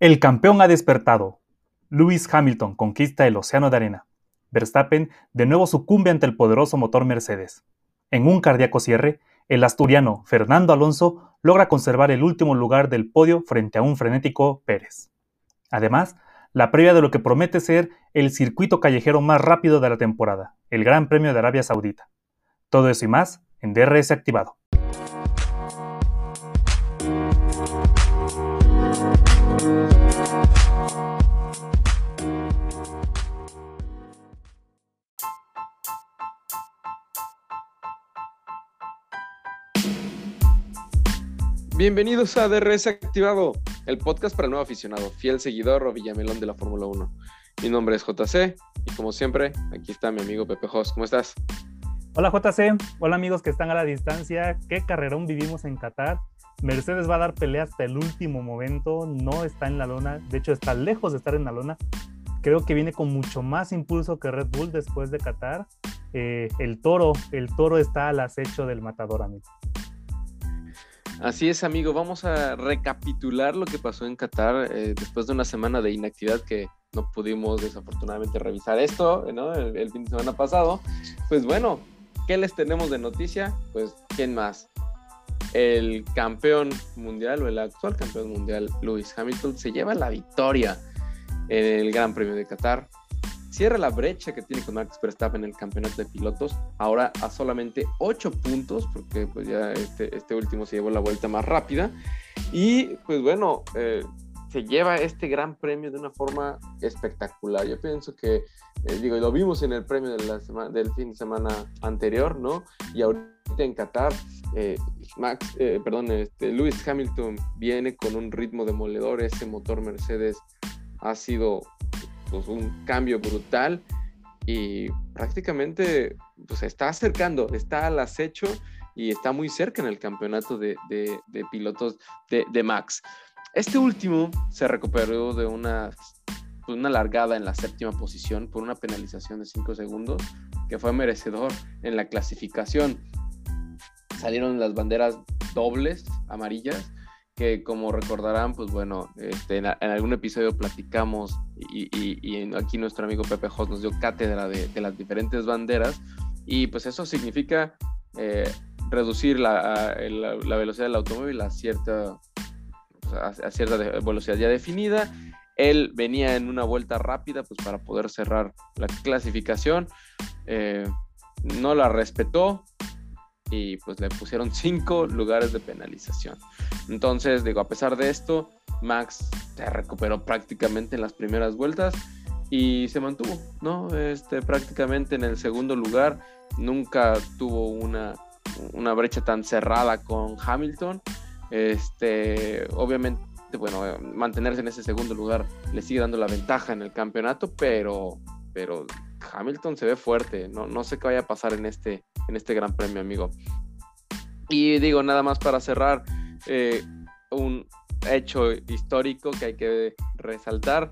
El campeón ha despertado. Lewis Hamilton conquista el océano de arena. Verstappen de nuevo sucumbe ante el poderoso motor Mercedes. En un cardíaco cierre, el asturiano Fernando Alonso logra conservar el último lugar del podio frente a un frenético Pérez. Además, la previa de lo que promete ser el circuito callejero más rápido de la temporada, el Gran Premio de Arabia Saudita. Todo eso y más en DRS activado. Bienvenidos a DRS Activado, el podcast para nuevo aficionado, fiel seguidor o villamelón de la Fórmula 1. Mi nombre es JC y como siempre, aquí está mi amigo Pepe Jos. ¿Cómo estás? Hola JC, hola amigos que están a la distancia. ¿Qué carrerón vivimos en Qatar? Mercedes va a dar pelea hasta el último momento, no está en la lona, de hecho está lejos de estar en la lona. Creo que viene con mucho más impulso que Red Bull después de Qatar. Eh, el toro, el toro está al acecho del matador, amigo. Así es, amigo. Vamos a recapitular lo que pasó en Qatar eh, después de una semana de inactividad que no pudimos desafortunadamente revisar esto, ¿no? El, fin de semana pasado. Pues bueno, ¿qué les tenemos de noticia? Pues, ¿quién más? El campeón mundial o el actual campeón mundial, Lewis Hamilton, se lleva la victoria en el Gran Premio de Qatar cierra la brecha que tiene con Max Verstappen en el campeonato de pilotos, ahora a solamente 8 puntos, porque pues ya este, este, último se llevó la vuelta más rápida, y pues bueno, eh, se lleva este gran premio de una forma espectacular. Yo pienso que, eh, digo, lo vimos en el premio del fin de semana anterior, ¿no? Y ahorita en Qatar, eh, Max, perdón, este, Lewis Hamilton viene con un ritmo demoledor, ese motor Mercedes ha sido pues, un cambio brutal y prácticamente pues, está acercando, está al acecho y está muy cerca en el campeonato de, pilotos de, Max. Este último se recuperó de una, pues, una largada en la séptima posición por una penalización de 5 segundos que fue merecedor en la clasificación. Salieron las banderas dobles amarillas que como recordarán, pues bueno, este, en, algún episodio platicamos y, aquí nuestro amigo Pepe Jos nos dio cátedra de, las diferentes banderas y pues eso significa eh, reducir la, velocidad del automóvil a cierta, pues, a, cierta velocidad ya definida. Él venía en una vuelta rápida pues para poder cerrar la clasificación. Eh, no la respetó, y pues le pusieron cinco lugares de penalización. Entonces, digo, a pesar de esto, Max se recuperó prácticamente en las primeras vueltas y se mantuvo, ¿no? Este, prácticamente en el segundo lugar, nunca tuvo una, una brecha tan cerrada con Hamilton. Este, obviamente, bueno, mantenerse en ese segundo lugar le sigue dando la ventaja en el campeonato, pero, pero Hamilton se ve fuerte, no, no sé qué vaya a pasar en este, en este gran premio, amigo. Y digo, nada más para cerrar, eh, un hecho histórico que hay que resaltar.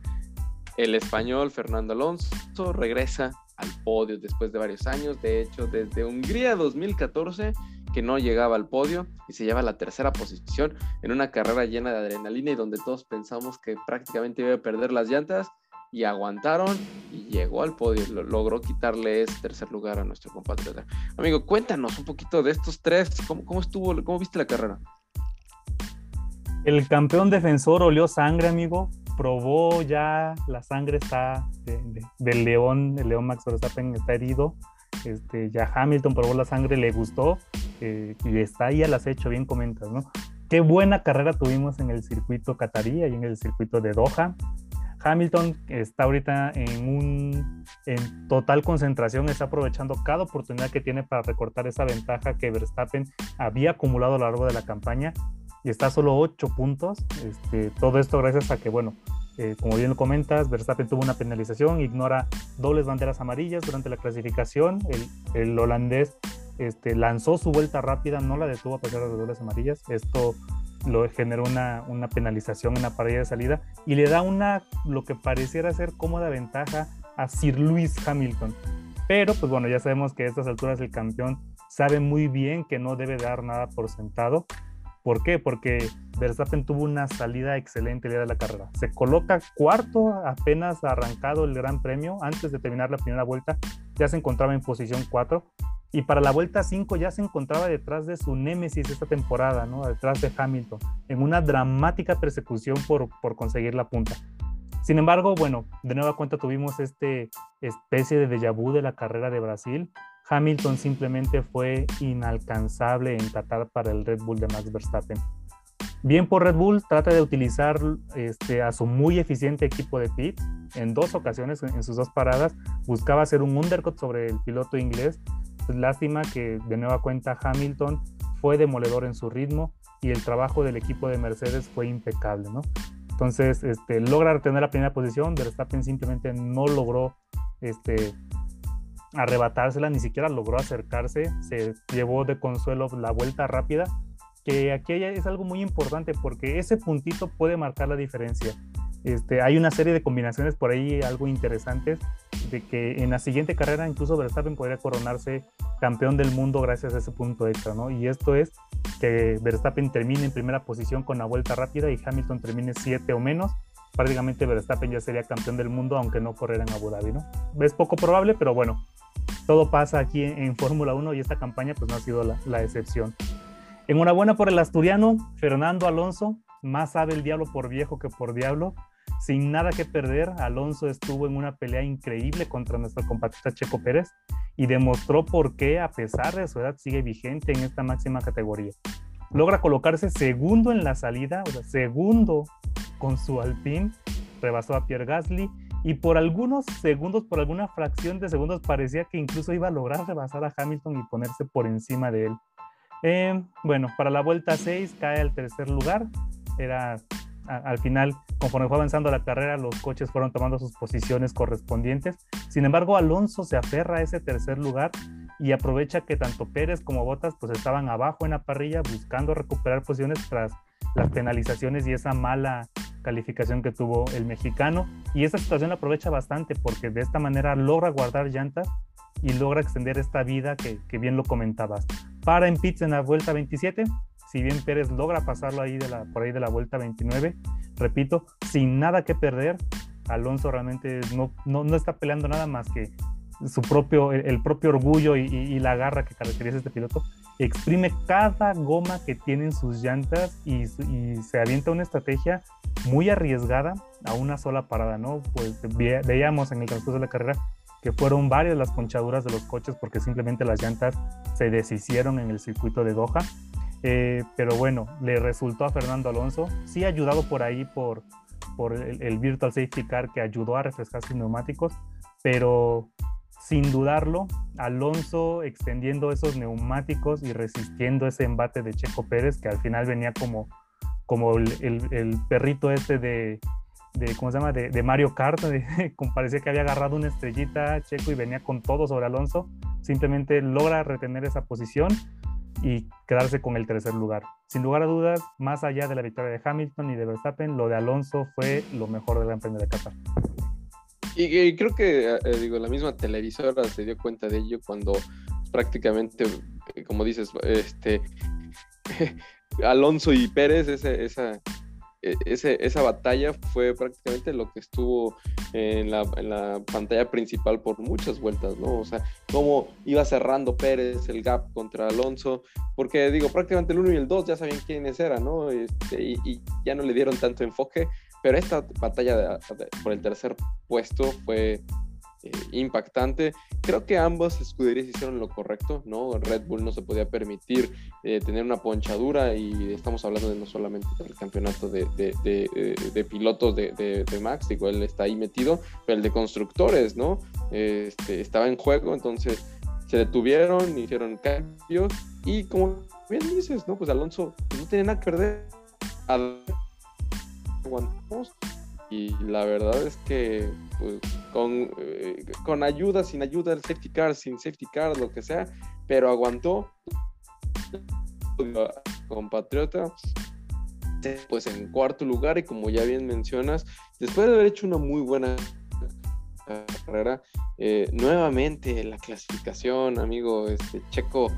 El español Fernando Alonso regresa al podio después de varios años. De hecho, desde Hungría 2014 que no llegaba al podio y se lleva la tercera posición en una carrera llena de adrenalina y donde todos pensamos que prácticamente iba a perder las llantas y aguantaron y llegó al podio, logró quitarle ese tercer lugar a nuestro compatriota. Amigo, cuéntanos un poquito de estos tres, ¿cómo, cómo estuvo, cómo viste la carrera? El campeón defensor olió sangre, amigo, probó ya, la sangre está del león, el león Max Verstappen está herido, este, ya Hamilton probó la sangre, le gustó eh, y está ahí al acecho, bien comentas, ¿no? Qué buena carrera tuvimos en el circuito catarí y en el circuito de Doha. Hamilton está ahorita en un en total concentración, está aprovechando cada oportunidad que tiene para recortar esa ventaja que Verstappen había acumulado a lo largo de la campaña y está solo 8 puntos. Este, todo esto gracias a que, bueno, eh, como bien lo comentas, Verstappen tuvo una penalización, ignora dobles banderas amarillas durante la clasificación. El, el holandés este, lanzó su vuelta rápida, no la detuvo a pesar de las dobles amarillas. Esto lo generó una, una, penalización en la parrilla de salida y le da una, lo que pareciera ser cómoda ventaja a Sir Lewis Hamilton. Pero pues bueno, ya sabemos que a estas alturas el campeón sabe muy bien que no debe dar nada por sentado ¿Por qué? Porque Verstappen tuvo una salida excelente el día de la carrera. Se coloca cuarto apenas arrancado el Gran Premio, antes de terminar la primera vuelta, ya se encontraba en posición 4 y para la vuelta 5 ya se encontraba detrás de su némesis esta temporada, ¿no? detrás de Hamilton, en una dramática persecución por, por conseguir la punta. Sin embargo, bueno, de nueva cuenta tuvimos este especie de déjà vu de la carrera de Brasil. Hamilton simplemente fue inalcanzable en Qatar para el Red Bull de Max Verstappen. Bien por Red Bull, trata de utilizar este, a su muy eficiente equipo de pit. En dos ocasiones, en sus dos paradas, buscaba hacer un undercut sobre el piloto inglés, lástima que de nueva cuenta Hamilton fue demoledor en su ritmo y el trabajo del equipo de Mercedes fue impecable, ¿no? Entonces, este, logra retener la primera posición, Verstappen simplemente no logró este, arrebatársela, ni siquiera logró acercarse, se llevó de consuelo la vuelta rápida, que aquí es algo muy importante porque ese puntito puede marcar la diferencia. Este, hay una serie de combinaciones por ahí algo interesantes de que en la siguiente carrera incluso Verstappen podría coronarse campeón del mundo gracias a ese punto extra, ¿no? Y esto es que Verstappen termine en primera posición con la vuelta rápida y Hamilton termine siete o menos. Prácticamente Verstappen ya sería campeón del mundo aunque no corriera en Abu Dhabi, ¿no? Es poco probable, pero bueno, todo pasa aquí en, Fórmula 1 y esta campaña pues no ha sido la, la excepción. Enhorabuena por el asturiano, Fernando Alonso, más sabe el diablo por viejo que por diablo. Sin nada que perder, Alonso estuvo en una pelea increíble contra nuestro compatriota Checo Pérez y demostró por qué, a pesar de su edad, sigue vigente en esta máxima categoría. Logra colocarse segundo en la salida, o sea, segundo con su Alpine, rebasó a Pierre Gasly y por algunos segundos, por alguna fracción de segundos, parecía que incluso iba a lograr rebasar a Hamilton y ponerse por encima de él. Eh, bueno, para la vuelta 6 cae al tercer lugar, era al final, conforme fue avanzando la carrera, los coches fueron tomando sus posiciones correspondientes. Sin embargo, Alonso se aferra a ese tercer lugar y aprovecha que tanto Pérez como Bottas pues estaban abajo en la parrilla buscando recuperar posiciones tras las penalizaciones y esa mala calificación que tuvo el mexicano. Y esa situación la aprovecha bastante porque de esta manera logra guardar llantas y logra extender esta vida que, que bien lo comentabas. Para en pits en la vuelta 27 si bien Pérez logra pasarlo ahí de la, por ahí de la vuelta 29, repito, sin nada que perder, Alonso realmente no, no, está peleando nada más que su propio, el, propio orgullo y, la garra que caracteriza este piloto, exprime cada goma que tienen sus llantas y, se avienta una estrategia muy arriesgada a una sola parada, ¿no? Pues veíamos en el transcurso de la carrera que fueron varias las ponchaduras de los coches porque simplemente las llantas se deshicieron en el circuito de Doha eh, pero bueno, le resultó a Fernando Alonso, sí ayudado por ahí por, por el, Virtual Safety Car que ayudó a refrescar sus neumáticos, pero sin dudarlo, Alonso extendiendo esos neumáticos y resistiendo ese embate de Checo Pérez, que al final venía como, como el, perrito este de, de, ¿cómo se llama? De, Mario Kart, parecía que había agarrado una estrellita Checo y venía con todo sobre Alonso, simplemente logra retener esa posición y quedarse con el tercer lugar. Sin lugar a dudas, más allá de la victoria de Hamilton y de Verstappen, lo de Alonso fue lo mejor del Gran Premio de Qatar. Y, creo que, eh, digo, la misma televisora se dio cuenta de ello cuando prácticamente, eh, como dices, este, Alonso y Pérez, esa, e, esa batalla fue prácticamente lo que estuvo en la, pantalla principal por muchas vueltas, ¿no? O sea, cómo iba cerrando Pérez el gap contra Alonso, porque digo, prácticamente el 1 y el 2 ya sabían quiénes eran, ¿no? Este, y, ya no le dieron tanto enfoque, pero esta batalla por el tercer puesto fue eh, impactante. Creo que ambos escuderías hicieron lo correcto, ¿no? Red Bull no se podía permitir eh, tener una ponchadura y estamos hablando de no solamente del campeonato de, de, pilotos de, Max, igual él está ahí metido, pero el de constructores, ¿no? Este, estaba en juego, entonces se detuvieron, hicieron cambios y como bien dices, ¿no? Pues Alonso no tenía nada que perder. Aguantamos y la verdad es que pues, con, eh, con ayuda, sin ayuda, el safety car, sin safety car, lo que sea, pero aguantó. Compatriota pues en cuarto lugar y como ya bien mencionas, después de haber hecho una muy buena carrera, eh, nuevamente la clasificación, amigo, este Checo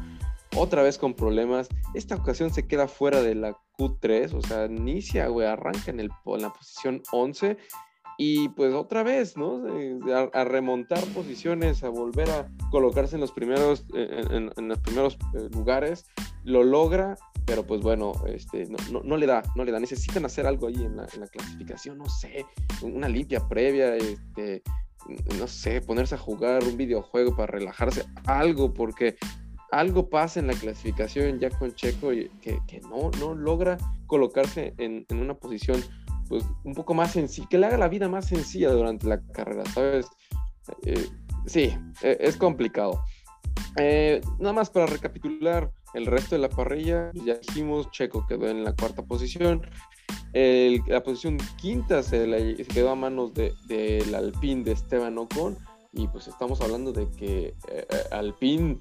otra vez con problemas. Esta ocasión se queda fuera de la Q3, o sea, inicia, güey, arranca en, el, en la posición 11 y pues otra vez, ¿no? A, remontar posiciones, a volver a colocarse en los primeros, en, los primeros eh, lugares, lo logra, pero pues bueno, este, no, no, le da, no le da. Necesitan hacer algo ahí en la, en la clasificación, no sé, una limpia previa, este, no sé, ponerse a jugar un videojuego para relajarse, algo, porque algo pasa en la clasificación ya con Checo que, que no, no logra colocarse en, en, una posición pues un poco más sencilla, que le haga la vida más sencilla durante la carrera, ¿sabes? Eh, sí, e, es complicado. Eh, nada más para recapitular el resto de la parrilla, ya dijimos, Checo quedó en la cuarta posición, la posición quinta se, quedó a manos del de, Alpine de Esteban Ocon, y pues estamos hablando de que eh, Alpine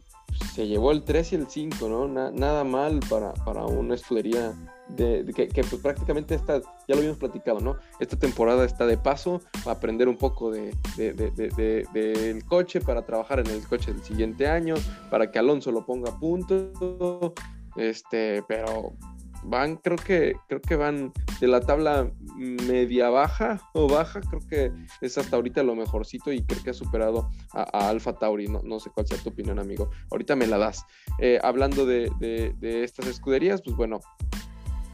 se llevó el 3 y el 5, ¿no? nada mal para, para una escudería de, que, pues prácticamente está, ya lo habíamos platicado, ¿no? Esta temporada está de paso, a aprender un poco de, del coche para trabajar en el coche del siguiente año, para que Alonso lo ponga a punto, este, pero van, creo que, creo que van de la tabla media baja o baja, creo que es hasta ahorita lo mejorcito y creo que ha superado a, Alfa Tauri, no, no, sé cuál sea tu opinión, amigo, ahorita me la das. Eh, hablando de, de, estas escuderías, pues bueno,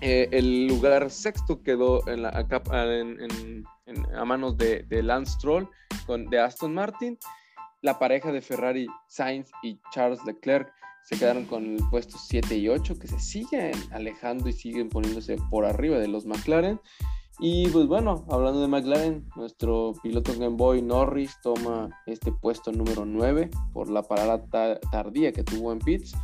eh, el lugar sexto quedó en a manos de, de Lance Stroll con, de Aston Martin. La pareja de Ferrari, Sainz y Charles Leclerc se quedaron con el puesto 7 y 8, que se siguen alejando y siguen poniéndose por arriba de los McLaren. Y pues bueno, hablando de McLaren, nuestro piloto Game Boy Norris toma este puesto número 9 por la parada tardía que tuvo en pits.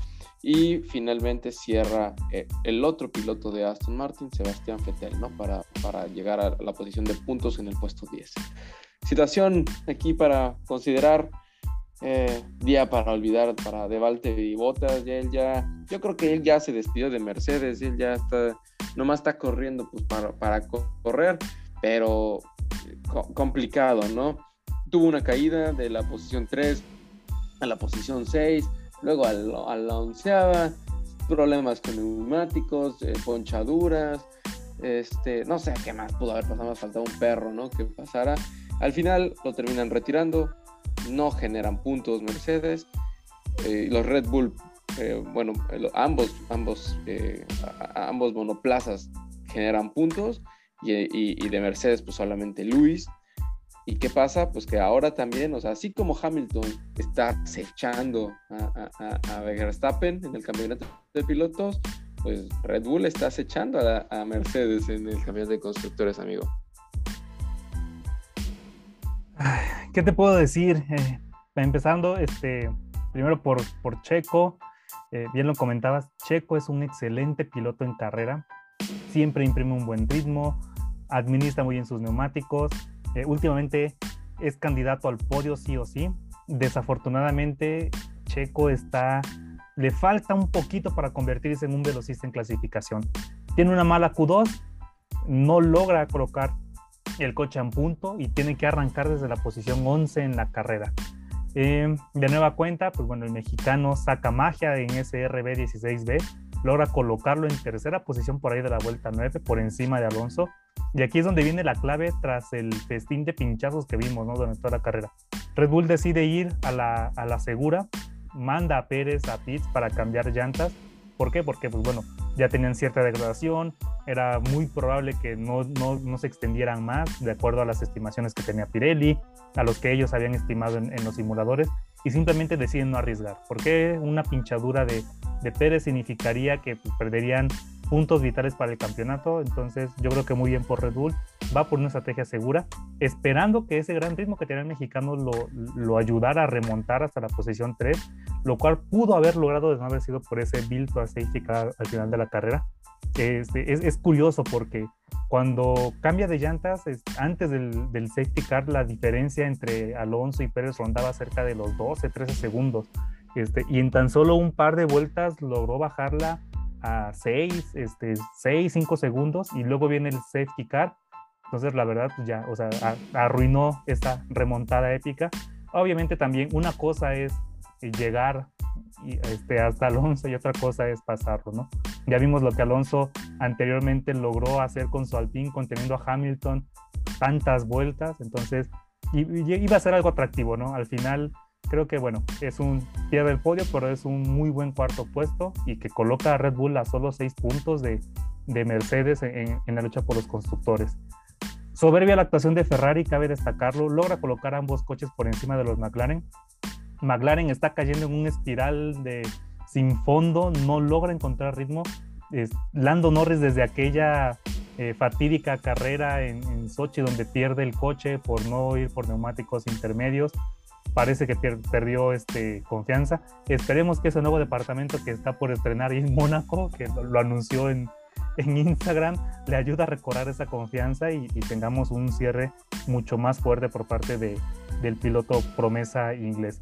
Y finalmente cierra eh, el otro piloto de Aston Martin, Sebastián Vettel, ¿no? Para, para llegar a la posición de puntos en el puesto 10. Situación aquí para considerar eh, día para olvidar para De y Botas, ya él ya, yo creo que él ya se despidió de Mercedes, él ya está, nomás está corriendo pues para, para correr, pero complicado, ¿no? Tuvo una caída de la posición 3 a la posición 6, luego a la, onceava, problemas con neumáticos, eh, ponchaduras, este, no sé qué más pudo haber pasado, más faltaba un perro, ¿no? Que pasara. Al final lo terminan retirando, no generan puntos Mercedes. Eh, los Red Bull, eh, bueno, ambos, ambos, eh, ambos monoplazas generan puntos y, de Mercedes pues solamente Luis. ¿Y qué pasa? Pues que ahora también, o sea, así como Hamilton está acechando a, a, Verstappen en el campeonato de pilotos, pues Red Bull está acechando a, Mercedes en el campeonato de constructores, amigo. ¿Qué te puedo decir? Eh, empezando, este, primero por, por Checo, eh, bien lo comentabas, Checo es un excelente piloto en carrera, siempre imprime un buen ritmo, administra muy bien sus neumáticos, eh, últimamente es candidato al podio sí o sí. Desafortunadamente, Checo está, le falta un poquito para convertirse en un velocista en clasificación. Tiene una mala Q2, no logra colocar el coche en punto y tiene que arrancar desde la posición 11 en la carrera. Eh, de nueva cuenta, pues bueno, el mexicano saca magia en ese RB16B, logra colocarlo en tercera posición por ahí de la vuelta 9, por encima de Alonso. Y aquí es donde viene la clave tras el festín de pinchazos que vimos ¿no? durante toda la carrera. Red Bull decide ir a la, a la segura, manda a Pérez a pits para cambiar llantas. ¿Por qué? Porque, pues bueno, ya tenían cierta degradación, era muy probable que no, no, no, se extendieran más de acuerdo a las estimaciones que tenía Pirelli, a los que ellos habían estimado en, en los simuladores, y simplemente deciden no arriesgar. porque una pinchadura de, de Pérez significaría que perderían puntos vitales para el campeonato? Entonces yo creo que muy bien por Red Bull, va por una estrategia segura, esperando que ese gran ritmo que tenía el mexicano lo, lo ayudara a remontar hasta la posición 3, lo cual pudo haber logrado de no haber sido por ese build to safety car al final de la carrera. Este, es, es, curioso porque cuando cambia de llantas, antes del, del, safety car, la diferencia entre Alonso y Pérez rondaba cerca de los 12, 13 segundos. Este, y en tan solo un par de vueltas logró bajarla a 6, este, 6, 5 segundos y luego viene el safety car. Entonces, la verdad, pues ya, o sea, arruinó esta remontada épica. Obviamente también una cosa es llegar y, este, hasta Alonso y otra cosa es pasarlo, ¿no? Ya vimos lo que Alonso anteriormente logró hacer con su Alpine, conteniendo a Hamilton tantas vueltas, entonces iba a ser algo atractivo, ¿no? Al final creo que, bueno, es un pierde el podio, pero es un muy buen cuarto puesto y que coloca a Red Bull a solo seis puntos de, de Mercedes en, en, la lucha por los constructores. Soberbia la actuación de Ferrari, cabe destacarlo, logra colocar ambos coches por encima de los McLaren. McLaren está cayendo en un espiral de sin fondo, no logra encontrar ritmo. Lando Norris desde aquella eh, fatídica carrera en, en, Sochi donde pierde el coche por no ir por neumáticos intermedios, parece que perdió este, confianza. Esperemos que ese nuevo departamento que está por estrenar en Mónaco, que lo anunció en, en Instagram le ayuda a recobrar esa confianza y, tengamos un cierre mucho más fuerte por parte de, del piloto promesa inglés.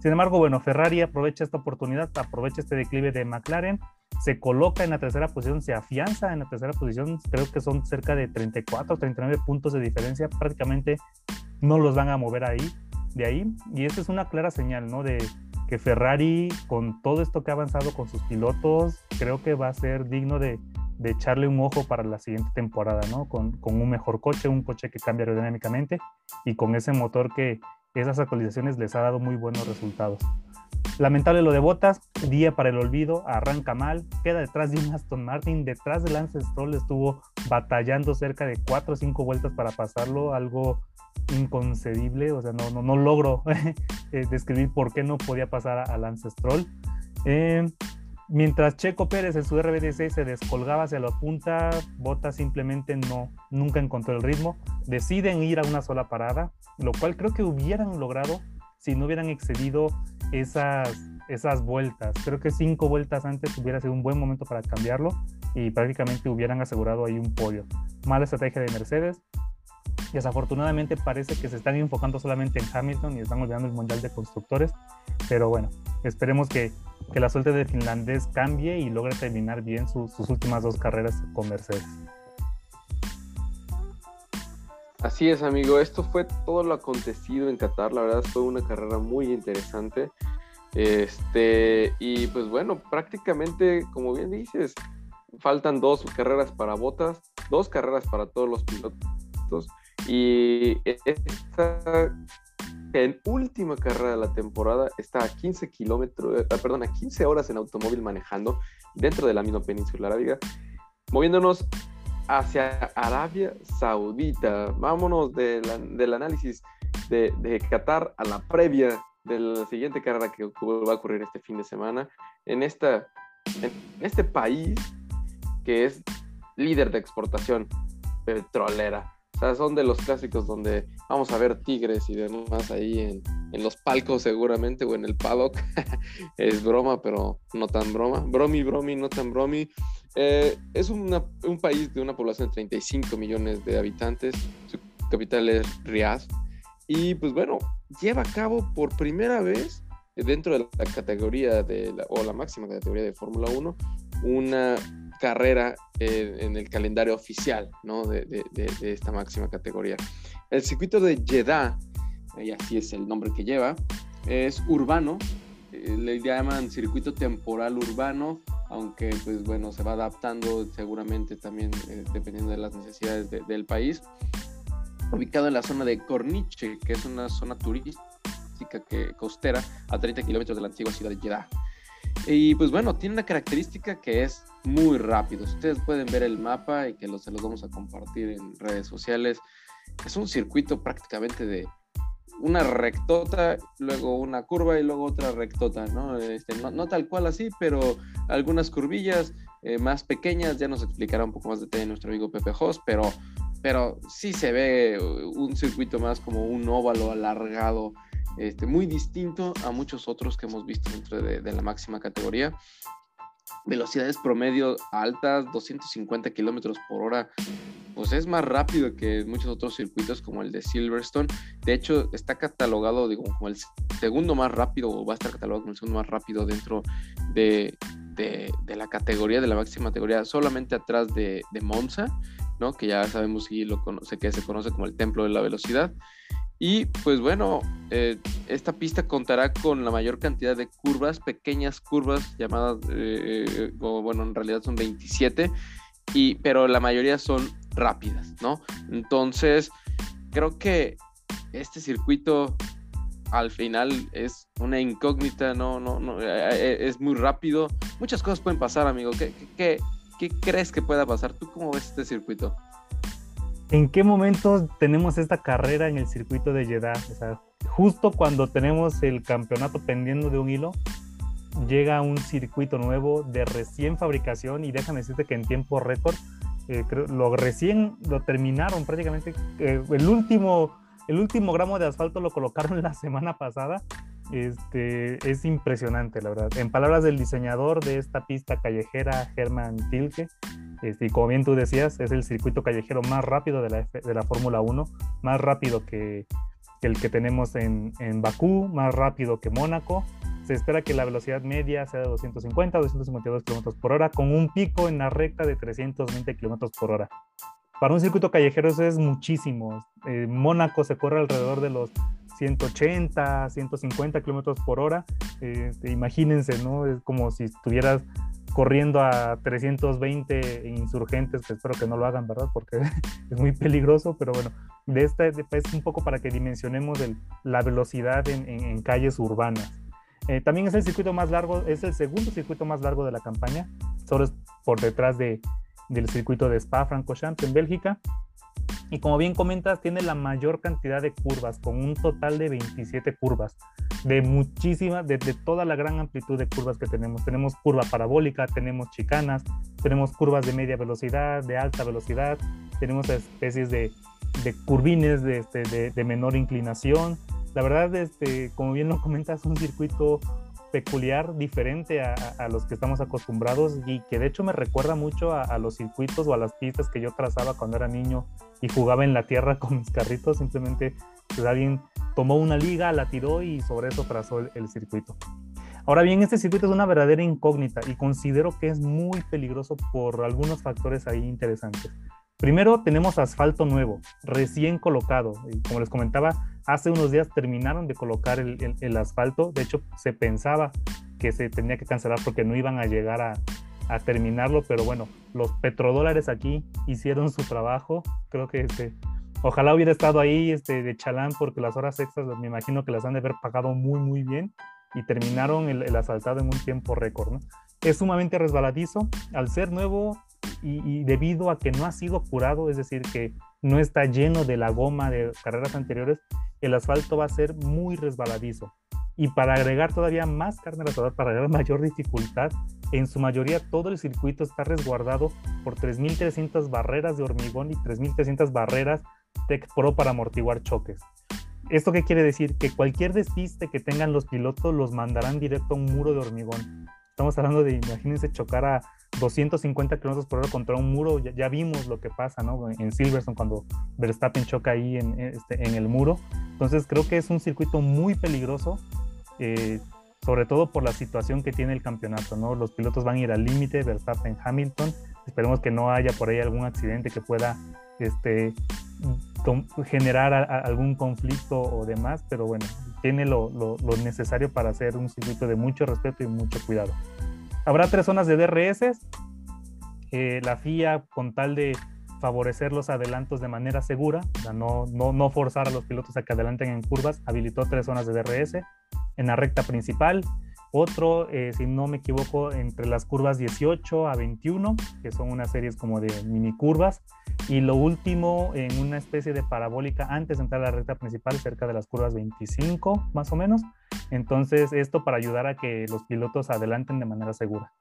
Sin embargo, bueno, Ferrari aprovecha esta oportunidad, aprovecha este declive de McLaren, se coloca en la tercera posición, se afianza en la tercera posición, creo que son cerca de 34, 39 puntos de diferencia, prácticamente no los van a mover ahí, de ahí, y esta es una clara señal, ¿no? De que Ferrari, con todo esto que ha avanzado con sus pilotos, creo que va a ser digno de, de echarle un ojo para la siguiente temporada, ¿no? Con, con, un mejor coche, un coche que cambia aerodinámicamente y con ese motor que esas actualizaciones les ha dado muy buenos resultados. Lamentable lo de Botas, día para el olvido, arranca mal, queda detrás de un Aston Martin, detrás de Lance Stroll estuvo batallando cerca de 4 o 5 vueltas para pasarlo, algo inconcebible, o sea, no, logro eh, describir por qué no podía pasar a, Lance Stroll. Eh, Mientras Checo Pérez en su RBDC se descolgaba hacia la punta, Bota simplemente no, nunca encontró el ritmo. Deciden ir a una sola parada, lo cual creo que hubieran logrado si no hubieran excedido esas, esas vueltas. Creo que cinco vueltas antes hubiera sido un buen momento para cambiarlo y prácticamente hubieran asegurado ahí un podio. Mala estrategia de Mercedes. Desafortunadamente parece que se están enfocando solamente en Hamilton y están olvidando el Mundial de Constructores. Pero bueno, esperemos que que la suerte de finlandés cambie y logre terminar bien sus últimas dos carreras con Mercedes. Así es, amigo. Esto fue todo lo acontecido en Qatar. La verdad fue una carrera muy interesante. Este, y pues bueno, prácticamente, como bien dices, faltan dos carreras para botas, dos carreras para todos los pilotos. Y esta en última carrera de la temporada está a 15 kilómetros, eh, perdón, a 15 horas en automóvil manejando dentro de la misma península arábiga, moviéndonos hacia Arabia Saudita. Vámonos del análisis de, de, Qatar a la previa de la siguiente carrera que va a ocurrir este fin de semana en, esta, en este país que es líder de exportación petrolera son de los clásicos donde vamos a ver tigres y demás ahí en, en los palcos seguramente o en el paddock. es broma, pero no tan broma. Bromi, bromi, no tan bromi. Eh, es un país de una población de 35 millones de habitantes. Su capital es Riyadh. Y pues bueno, lleva a cabo por primera vez dentro de la categoría de o la máxima categoría de Fórmula 1 una carrera en el calendario oficial ¿no? de, esta máxima categoría. El circuito de Jeddah, y así es el nombre que lleva, es urbano, eh, le llaman circuito temporal urbano, aunque pues bueno, se va adaptando seguramente también eh, dependiendo de las necesidades del país. Ubicado en la zona de Corniche, que es una zona turística que, costera a 30 kilómetros de la antigua ciudad de Jeddah. Y pues bueno, tiene una característica que es muy rápido. Ustedes pueden ver el mapa y que se los vamos a compartir en redes sociales. Es un circuito prácticamente de una rectota, luego una curva y luego otra rectota, ¿no? Este, no, tal cual así, pero algunas curvillas eh, más pequeñas, ya nos explicará un poco más detalle nuestro amigo Pepe Jos, pero, pero sí se ve un circuito más como un óvalo alargado este, muy distinto a muchos otros que hemos visto dentro de, la máxima categoría. Velocidades promedio altas, 250 kilómetros por hora, pues es más rápido que muchos otros circuitos como el de Silverstone. De hecho, está catalogado digo, como el segundo más rápido, o va a estar catalogado como el segundo más rápido dentro de, la categoría, de la máxima categoría, solamente atrás de, Monza, ¿no? que ya sabemos y lo conoce, que se conoce como el templo de la velocidad. Y pues bueno, eh, esta pista contará con la mayor cantidad de curvas, pequeñas curvas llamadas, eh, bueno, en realidad son 27, y, pero la mayoría son rápidas, ¿no? Entonces, creo que este circuito al final es una incógnita, no, no, no, es muy rápido. Muchas cosas pueden pasar, amigo. ¿Qué, qué, qué crees que pueda pasar? ¿Tú cómo ves este circuito? ¿En qué momento tenemos esta carrera en el circuito de Jeddah? O sea, justo cuando tenemos el campeonato pendiendo de un hilo, llega un circuito nuevo de recién fabricación y déjame decirte que en tiempo récord, eh, lo recién lo terminaron prácticamente, eh, el, último, el último gramo de asfalto lo colocaron la semana pasada. Este, es impresionante, la verdad. En palabras del diseñador de esta pista callejera, Herman Tilke, este, y como bien tú decías, es el circuito callejero más rápido de la, de la Fórmula 1, más rápido que, el que tenemos en, en, Bakú, más rápido que Mónaco. Se espera que la velocidad media sea de 250 252 kilómetros por hora, con un pico en la recta de 320 kilómetros por hora. Para un circuito callejero eso es muchísimo. Eh, Mónaco se corre alrededor de los 180, 150 kilómetros por hora. Este, imagínense, ¿no? Es como si estuvieras corriendo a 320 insurgentes, que espero que no lo hagan, ¿verdad? Porque es muy peligroso, pero bueno, de esta es un poco para que dimensionemos la velocidad en, calles urbanas. Eh, también es el circuito más largo, es el segundo circuito más largo de la campaña, solo es por detrás de, del circuito de Spa-Francorchamps en Bélgica. Y como bien comentas, tiene la mayor cantidad de curvas, con un total de 27 curvas, de muchísimas, de, toda la gran amplitud de curvas que tenemos. Tenemos curva parabólica, tenemos chicanas, tenemos curvas de media velocidad, de alta velocidad, tenemos especies de, de curvines de, este, de, menor inclinación. La verdad, este, como bien lo comentas, un circuito peculiar, diferente a, los que estamos acostumbrados y que de hecho me recuerda mucho a, los circuitos o a las pistas que yo trazaba cuando era niño y jugaba en la tierra con mis carritos. Simplemente pues, alguien tomó una liga, la tiró y sobre eso trazó el, circuito. Ahora bien, este circuito es una verdadera incógnita y considero que es muy peligroso por algunos factores ahí interesantes. Primero tenemos asfalto nuevo, recién colocado. Y como les comentaba, hace unos días terminaron de colocar el, asfalto. De hecho, se pensaba que se tenía que cancelar porque no iban a llegar a, terminarlo. Pero bueno, los petrodólares aquí hicieron su trabajo. Creo que este, ojalá hubiera estado ahí este, de chalán porque las horas extras me imagino que las han de haber pagado muy, muy bien. Y terminaron el, el en un tiempo récord. Es sumamente resbaladizo. Al ser nuevo, y, debido a que no ha sido curado, es decir, que no está lleno de la goma de carreras anteriores, el asfalto va a ser muy resbaladizo. Y para agregar todavía más carne asador, para agregar mayor dificultad, en su mayoría todo el circuito está resguardado por 3.300 barreras de hormigón y 3.300 barreras Tech Pro para amortiguar choques. ¿Esto qué quiere decir? Que cualquier despiste que tengan los pilotos los mandarán directo a un muro de hormigón. Estamos hablando de, imagínense, chocar a 250 kilómetros por hora contra un muro, ya, vimos lo que pasa, ¿no? En Silverstone cuando Verstappen choca ahí en, este, en el muro. Entonces creo que es un circuito muy peligroso, eh, sobre todo por la situación que tiene el campeonato, ¿no? Los pilotos van a ir al límite, Verstappen, Hamilton. Esperemos que no haya por ahí algún accidente que pueda este, generar algún conflicto o demás, pero bueno, tiene lo, lo, lo necesario para hacer un circuito de mucho respeto y mucho cuidado. Habrá tres zonas de DRS. la FIA, con tal de favorecer los adelantos de manera segura, no, no, no, forzar a los pilotos a que adelanten en curvas, habilitó tres zonas de DRS. En la recta principal, otro, eh, si no me equivoco, entre las curvas 18 a 21, que son unas series como de mini curvas. Y lo último, en una especie de parabólica antes de entrar a la recta principal, cerca de las curvas 25, más o menos. Entonces, esto para ayudar a que los pilotos adelanten de manera segura.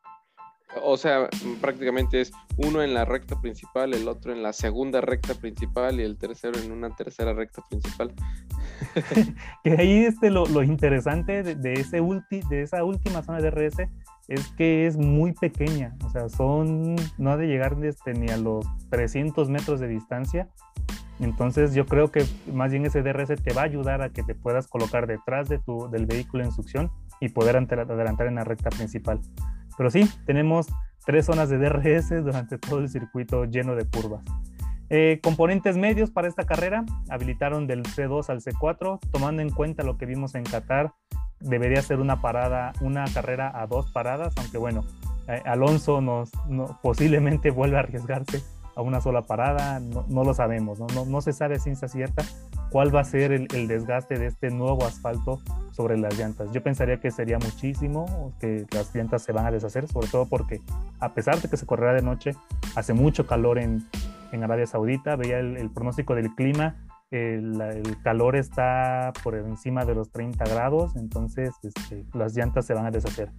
O sea, prácticamente es uno en la recta principal, el otro en la segunda recta principal y el tercero en una tercera recta principal. que ahí este, lo, lo interesante de, ese ulti, de esa última zona de RS es que es muy pequeña, o sea, son, no ha de llegar este, ni a los 300 metros de distancia. Entonces yo creo que más bien ese DRS te va a ayudar a que te puedas colocar detrás de tu, del vehículo en succión y poder adelantar en la recta principal. Pero sí, tenemos tres zonas de DRS durante todo el circuito lleno de curvas. Eh, componentes medios para esta carrera habilitaron del C2 al C4, tomando en cuenta lo que vimos en Qatar, debería ser una parada, una carrera a dos paradas, aunque bueno, eh, Alonso nos, posiblemente vuelva a arriesgarse a una sola parada, no, lo sabemos, ¿no? No, se sabe ciencia cierta cuál va a ser el, desgaste de este nuevo asfalto sobre las llantas. Yo pensaría que sería muchísimo, que las llantas se van a deshacer, sobre todo porque a pesar de que se correrá de noche, hace mucho calor en, Arabia Saudita, veía el, pronóstico del clima, el, calor está por encima de los 30 grados, entonces este, las llantas se van a deshacer.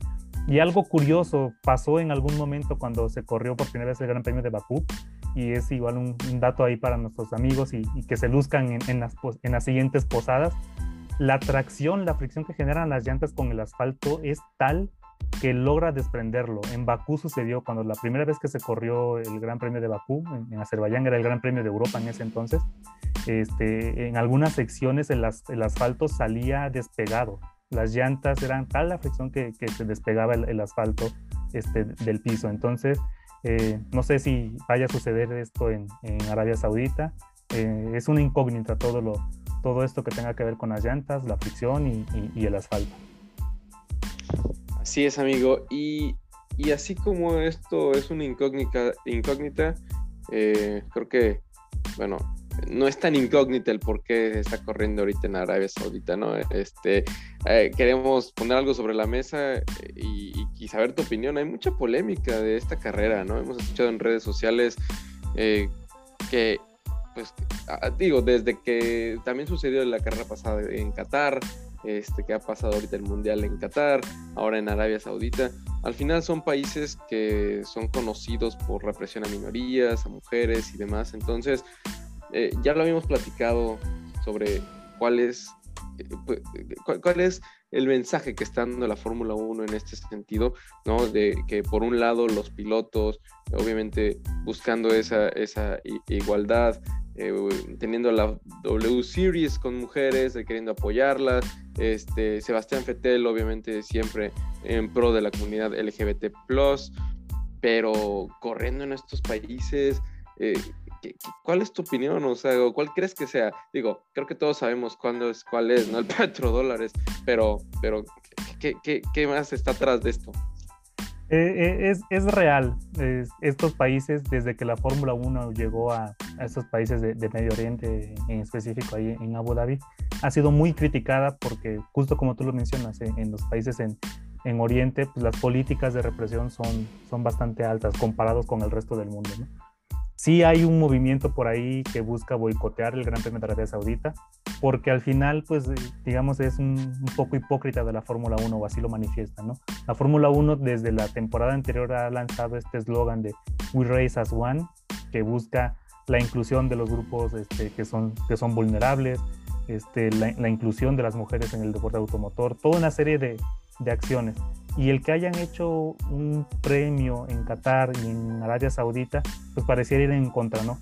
Y algo curioso pasó en algún momento cuando se corrió por primera vez el Gran Premio de Bakú, y es igual un, dato ahí para nuestros amigos y, que se luzcan en, las, en las siguientes posadas. La tracción, la fricción que generan las llantas con el asfalto es tal que logra desprenderlo. En Bakú sucedió cuando la primera vez que se corrió el Gran Premio de Bakú, en, Azerbaiyán era el Gran Premio de Europa en ese entonces, este, en algunas secciones el, el asfalto salía despegado las llantas eran tal la fricción que, se despegaba el, asfalto este, del piso. Entonces, eh, no sé si vaya a suceder esto en, Arabia Saudita. Eh, es una incógnita todo, lo, todo esto que tenga que ver con las llantas, la fricción y, el asfalto. Así es, amigo. Y, así como esto es una incógnita, incógnita eh, creo que, bueno, no es tan incógnita el por qué está corriendo ahorita en Arabia Saudita, ¿no? Este, eh, queremos poner algo sobre la mesa eh, y, saber tu opinión. Hay mucha polémica de esta carrera, ¿no? Hemos escuchado en redes sociales eh, que, pues, ah, digo, desde que también sucedió la carrera pasada en Qatar, este, que ha pasado ahorita el Mundial en Qatar, ahora en Arabia Saudita. Al final son países que son conocidos por represión a minorías, a mujeres y demás. Entonces, eh, ya lo habíamos platicado sobre cuál es, eh, pues, cuál, es el mensaje que está dando la Fórmula 1 en este sentido, ¿no? De que por un lado los pilotos, obviamente buscando esa, esa igualdad, eh, teniendo la W Series con mujeres, queriendo apoyarlas, este, Sebastián Fettel obviamente siempre en pro de la comunidad LGBT+, pero corriendo en estos países, ¿cuál es tu opinión? O sea, ¿cuál crees que sea? Digo, creo que todos sabemos cuándo es, cuál es, ¿no? El petrodólares, pero, pero ¿qué, qué, qué más está atrás de esto? Eh, eh, es, es, real. estos países, desde que la Fórmula 1 llegó a, a estos países de, Medio Oriente, en específico ahí en Abu Dhabi, ha sido muy criticada porque, justo como tú lo mencionas, en, en los países en, en Oriente, pues las políticas de represión son, son bastante altas comparados con el resto del mundo. ¿no? Sí hay un movimiento por ahí que busca boicotear el Gran Premio de Arabia Saudita, porque al final, pues, digamos, es un, poco hipócrita de la Fórmula 1, o así lo manifiesta, ¿no? La Fórmula 1 desde la temporada anterior ha lanzado este eslogan de We Race as One, que busca la inclusión de los grupos este, que, son, que son vulnerables, este, la, la, inclusión de las mujeres en el deporte automotor, toda una serie de, de acciones y el que hayan hecho un premio en Qatar y en Arabia Saudita, pues pareciera ir en contra, ¿no?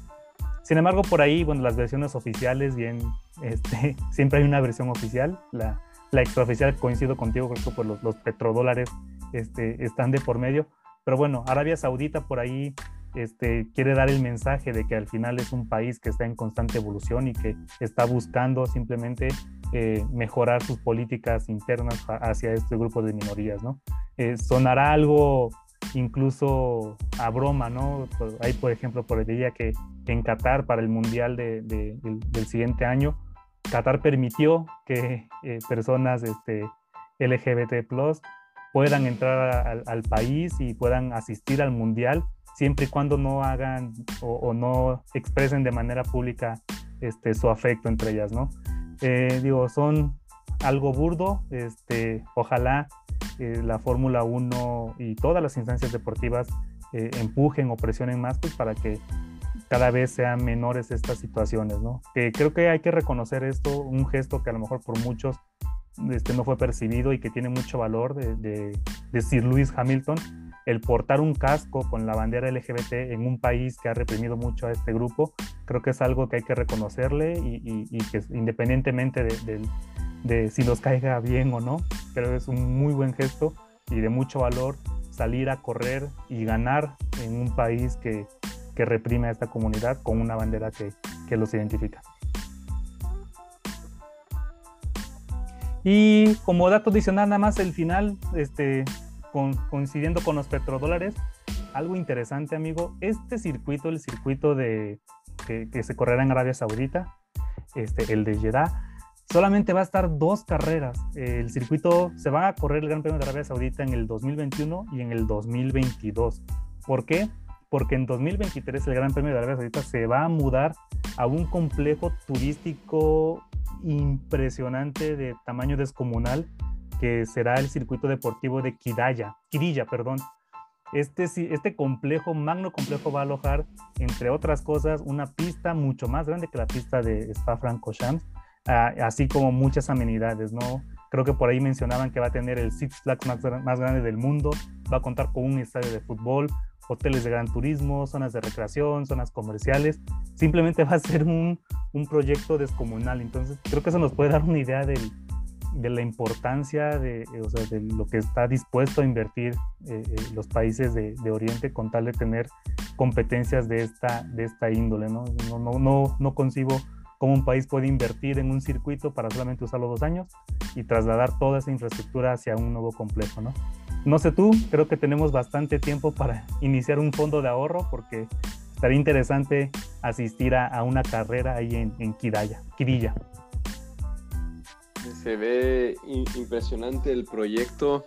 Sin embargo, por ahí, bueno, las versiones oficiales, bien, este, siempre hay una versión oficial, la, la extraoficial, coincido contigo, creo que por los, los petrodólares este, están de por medio, pero bueno, Arabia Saudita por ahí este, quiere dar el mensaje de que al final es un país que está en constante evolución y que está buscando simplemente eh, mejorar sus políticas internas hacia este grupo de minorías, ¿no? Eh, sonará algo incluso a broma, ¿no? Hay, por ejemplo, por el día que en Qatar, para el Mundial de, del, siguiente año, Qatar permitió que eh, personas este, LGBT puedan entrar al, país y puedan asistir al Mundial, siempre y cuando no hagan o, no expresen de manera pública este, su afecto entre ellas, ¿no? Eh, digo, son algo burdo. Este, ojalá eh, la Fórmula 1 y todas las instancias deportivas eh, empujen o presionen más pues, para que cada vez sean menores estas situaciones, ¿no? creo que hay que reconocer esto, un gesto que a lo mejor por muchos este, no fue percibido y que tiene mucho valor de, de, de Sir Lewis Hamilton, el portar un casco con la bandera LGBT en un país que ha reprimido mucho a este grupo, creo que es algo que hay que reconocerle y, que independientemente de, si nos caiga bien o no, pero es un muy buen gesto y de mucho valor salir a correr y ganar en un país que, que reprime a esta comunidad con una bandera que, que los identifica. Y como dato adicional, nada más el final, este, coincidiendo con los petrodólares, algo interesante, amigo, este circuito, el circuito de, que, se correrá en Arabia Saudita, este, el de Jeddah, solamente va a estar dos carreras. El circuito se va a correr el Gran Premio de Arabia Saudita en el 2021 y en el 2022. ¿Por qué? Porque en 2023 el Gran Premio de Arabia Saudita se va a mudar a un complejo turístico impresionante de tamaño descomunal que será el circuito deportivo de Kidaya, Kirilla, perdón. Este, este complejo, magno complejo, va a alojar, entre otras cosas, una pista mucho más grande que la pista de Spa-Francorchamps, ah, así como muchas amenidades, ¿no? Creo que por ahí mencionaban que va a tener el Six Flags más, más grande del mundo, va a contar con un estadio de fútbol, hoteles de gran turismo, zonas de recreación, zonas comerciales. Simplemente va a ser un, un proyecto descomunal. Entonces, creo que eso nos puede dar una idea del, de la importancia de, o sea, de, lo que está dispuesto a invertir eh, eh, los países de, de, Oriente con tal de tener competencias de esta, de esta índole. ¿no? No, no, no, no concibo cómo un país puede invertir en un circuito para solamente usarlo dos años y trasladar toda esa infraestructura hacia un nuevo complejo. ¿no? No sé tú, creo que tenemos bastante tiempo para iniciar un fondo de ahorro porque estaría interesante asistir a, a una carrera ahí en, en Kiraya, Kirilla. Se ve impresionante el proyecto.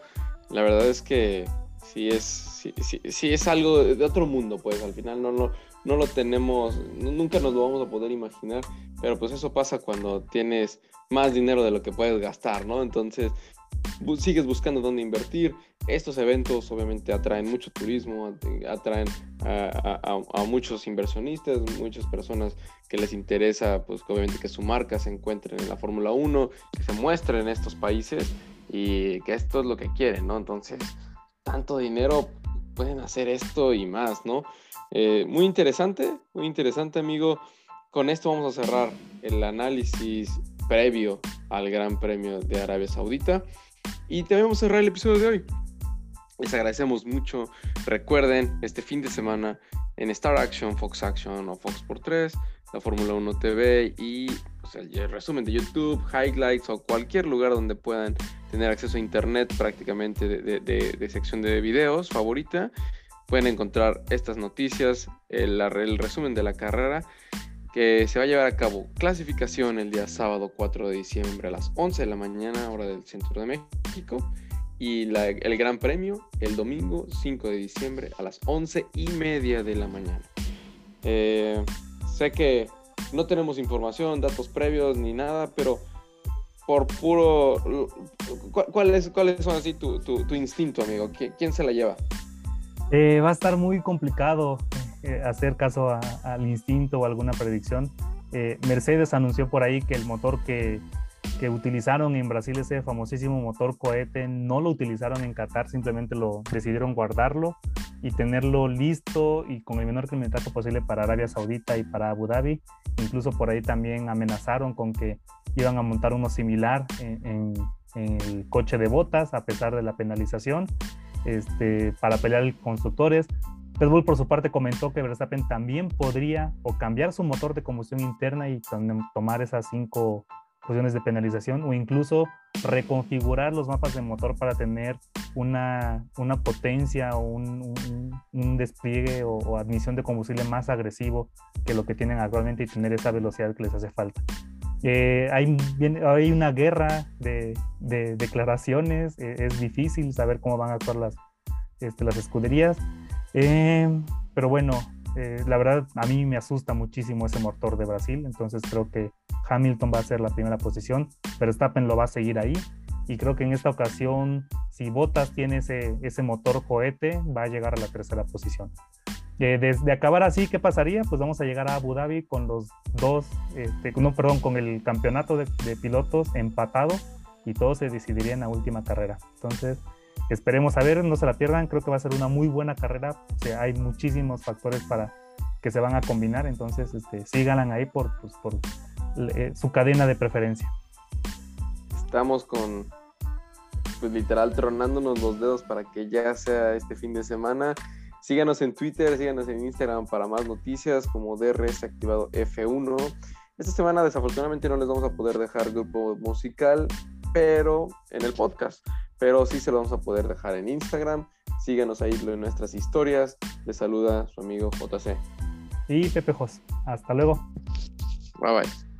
La verdad es que sí es, sí, sí, es algo de otro mundo, pues al final no, no, no lo tenemos, nunca nos lo vamos a poder imaginar, pero pues eso pasa cuando tienes más dinero de lo que puedes gastar, ¿no? Entonces sigues buscando dónde invertir. Estos eventos obviamente atraen mucho turismo, atraen a, muchos inversionistas, muchas personas que les interesa, pues obviamente que su marca se encuentre en la Fórmula 1, que se muestre en estos países y que esto es lo que quieren, ¿no? Entonces, tanto dinero pueden hacer esto y más, ¿no? Eh, muy interesante, muy interesante, amigo. Con esto vamos a cerrar el análisis previo al Gran Premio de Arabia Saudita. Y te vamos a cerrar el episodio de hoy. Les agradecemos mucho. Recuerden, este fin de semana en Star Action, Fox Action o Fox por 3, la Fórmula 1 TV y pues, el resumen de YouTube, highlights o cualquier lugar donde puedan tener acceso a internet prácticamente de, sección de videos favorita. Pueden encontrar estas noticias, el, el resumen de la carrera que se va a llevar a cabo clasificación el día sábado 4 de diciembre a las 11 de la mañana, hora del centro de México, y el Gran Premio el domingo 5 de diciembre a las 11 y media de la mañana. Eh, sé que no tenemos información, datos previos ni nada, pero por puro... ¿Cuáles cuál son así tu, tu, instinto, amigo? ¿Quién, se la lleva? Eh, va a estar muy complicado eh, hacer caso al instinto o alguna predicción. Eh, Mercedes anunció por ahí que el motor que, utilizaron en Brasil, ese famosísimo motor cohete, no lo utilizaron en Qatar, simplemente lo decidieron guardarlo y tenerlo listo y con el menor kilometraje posible para Arabia Saudita y para Abu Dhabi. Incluso por ahí también amenazaron con que iban a montar uno similar en, el coche de botas a pesar de la penalización. Este, para pelear constructores. Red Bull por su parte comentó que Verstappen también podría o cambiar su motor de combustión interna y tomar esas cinco posiciones de penalización o incluso reconfigurar los mapas de motor para tener una, una potencia o un, un, despliegue o, admisión de combustible más agresivo que lo que tienen actualmente y tener esa velocidad que les hace falta. Eh, hay, hay una guerra de, de declaraciones, eh, es difícil saber cómo van a actuar las, este, las escuderías. Eh, pero bueno, eh, la verdad a mí me asusta muchísimo ese motor de Brasil, entonces creo que Hamilton va a ser la primera posición, pero Verstappen lo va a seguir ahí y creo que en esta ocasión si Bottas tiene ese, ese motor cohete va a llegar a la tercera posición. Eh, desde acabar así, ¿qué pasaría? Pues vamos a llegar a Abu Dhabi con los dos, este, no, perdón, con el campeonato de, de pilotos empatado y todo se decidiría en la última carrera. Entonces, esperemos a ver, no se la pierdan, creo que va a ser una muy buena carrera, hay muchísimos factores para que se van a combinar, entonces este, ahí por, pues, eh, su cadena de preferencia. Estamos con, pues literal, tronándonos los dedos para que ya sea este fin de semana. Síganos en Twitter, síganos en Instagram para más noticias como DRS activado F1. Esta semana desafortunadamente no les vamos a poder dejar grupo musical, pero en el podcast, pero sí se lo vamos a poder dejar en Instagram. Síganos ahí en nuestras historias. Les saluda su amigo JC. Y Pepe Jos. Hasta luego. Bye bye.